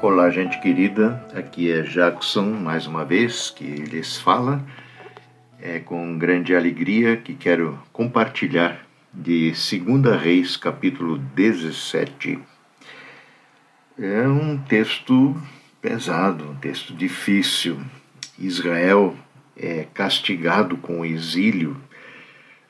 Olá, gente querida. Aqui é Jackson, mais uma vez, que lhes fala. É com grande alegria que quero compartilhar de 2 Reis, capítulo 17. É um texto pesado, um texto difícil. Israel é castigado com o exílio,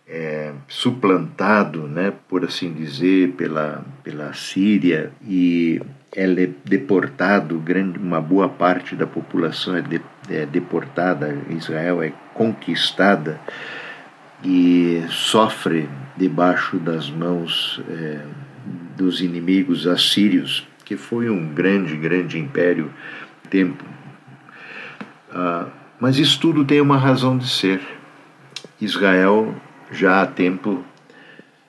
é suplantado, né, por assim dizer, pela, pela Síria e é deportado, grande, uma boa parte da população é, de, é deportada, Israel é conquistada e sofre debaixo das mãos é, dos inimigos assírios, que foi um grande, grande império tempo. Ah, mas isso tudo tem uma razão de ser. Israel já há tempo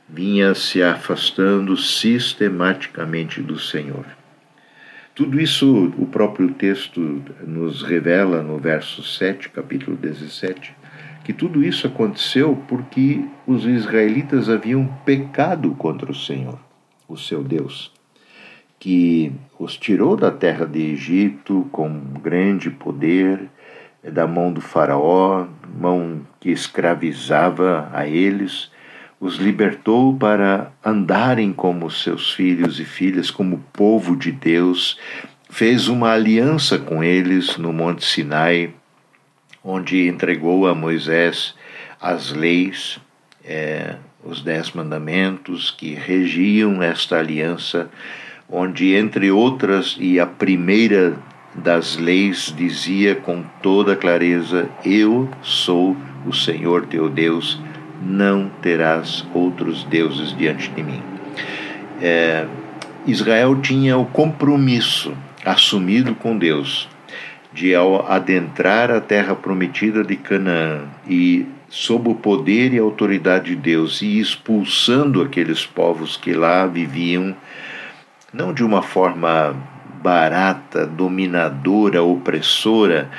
vinha se afastando sistematicamente do Senhor. Tudo isso o próprio texto nos revela no verso 7, capítulo 17, que tudo isso aconteceu porque os israelitas haviam pecado contra o Senhor, o seu Deus, que os tirou da terra de Egito com grande poder, da mão do Faraó, mão que escravizava a eles os libertou para andarem como seus filhos e filhas, como povo de Deus, fez uma aliança com eles no Monte Sinai, onde entregou a Moisés as leis, é, os dez mandamentos que regiam esta aliança, onde, entre outras, e a primeira das leis dizia com toda clareza: Eu sou o Senhor teu Deus não terás outros deuses diante de mim. É, Israel tinha o compromisso assumido com Deus de, ao adentrar a terra prometida de Canaã e sob o poder e autoridade de Deus e expulsando aqueles povos que lá viviam, não de uma forma barata, dominadora, opressora,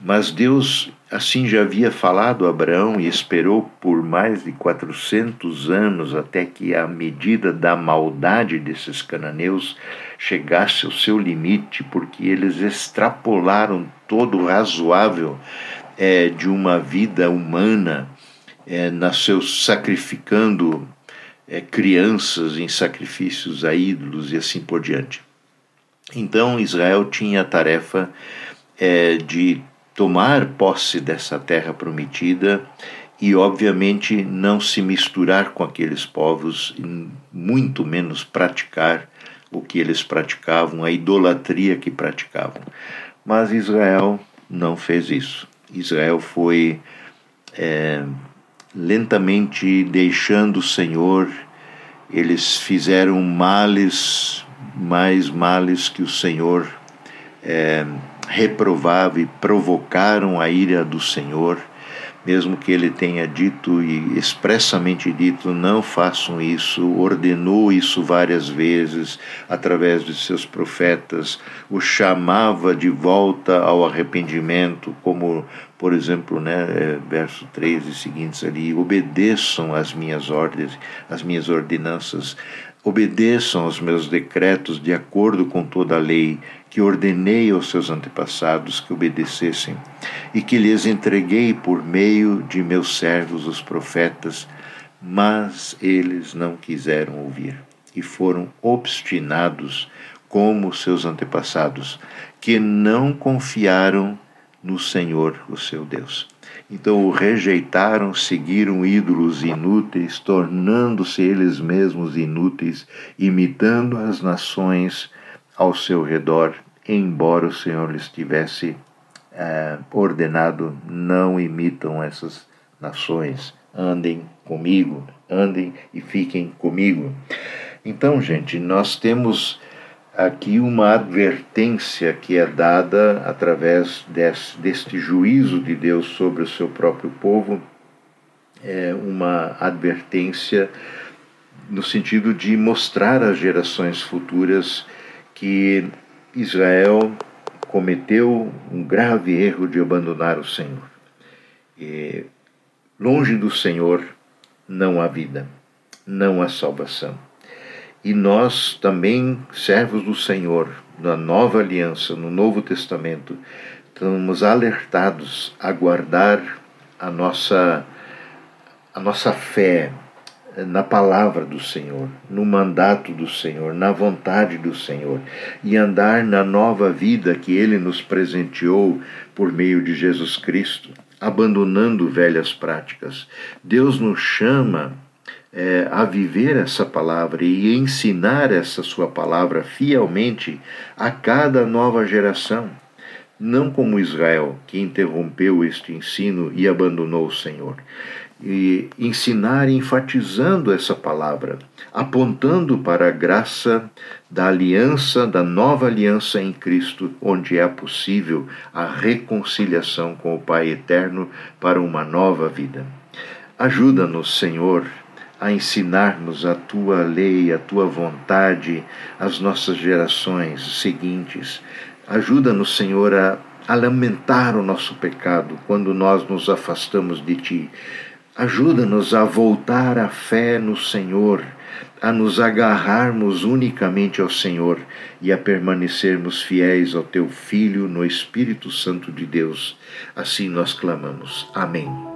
mas Deus assim já havia falado Abraão e esperou por mais de 400 anos até que a medida da maldade desses cananeus chegasse ao seu limite, porque eles extrapolaram todo o razoável é, de uma vida humana, é, nasceu sacrificando é, crianças em sacrifícios a ídolos e assim por diante. Então Israel tinha a tarefa é, de tomar posse dessa terra prometida e, obviamente, não se misturar com aqueles povos, muito menos praticar o que eles praticavam, a idolatria que praticavam. Mas Israel não fez isso. Israel foi é, lentamente deixando o Senhor, eles fizeram males, mais males que o Senhor é, reprovava e provocaram a ira do Senhor, mesmo que ele tenha dito e expressamente dito: não façam isso, ordenou isso várias vezes através de seus profetas, o chamava de volta ao arrependimento, como, por exemplo, né, é, verso 3 e seguintes ali: obedeçam às minhas ordens, às minhas ordenanças, obedeçam aos meus decretos de acordo com toda a lei que ordenei aos seus antepassados que obedecessem e que lhes entreguei por meio de meus servos os profetas, mas eles não quiseram ouvir e foram obstinados como seus antepassados, que não confiaram no Senhor, o seu Deus. Então o rejeitaram, seguiram ídolos inúteis, tornando-se eles mesmos inúteis, imitando as nações ao seu redor, embora o Senhor lhes tivesse é, ordenado: não imitam essas nações, andem comigo, andem e fiquem comigo. Então, gente, nós temos aqui uma advertência que é dada através desse, deste juízo de Deus sobre o seu próprio povo, é uma advertência no sentido de mostrar às gerações futuras que Israel cometeu um grave erro de abandonar o Senhor. E, longe do Senhor não há vida, não há salvação. E nós também, servos do Senhor, na nova aliança, no Novo Testamento, estamos alertados a guardar a nossa, a nossa fé na palavra do Senhor, no mandato do Senhor, na vontade do Senhor e andar na nova vida que Ele nos presenteou por meio de Jesus Cristo, abandonando velhas práticas. Deus nos chama é, a viver essa palavra e ensinar essa sua palavra fielmente a cada nova geração, não como Israel, que interrompeu este ensino e abandonou o Senhor. E ensinar enfatizando essa palavra, apontando para a graça da aliança, da nova aliança em Cristo, onde é possível a reconciliação com o Pai eterno para uma nova vida. Ajuda-nos, Senhor, a ensinar-nos a tua lei, a tua vontade às nossas gerações seguintes. Ajuda-nos, Senhor, a, a lamentar o nosso pecado quando nós nos afastamos de ti. Ajuda-nos a voltar à fé no Senhor, a nos agarrarmos unicamente ao Senhor e a permanecermos fiéis ao teu Filho no Espírito Santo de Deus. Assim nós clamamos. Amém.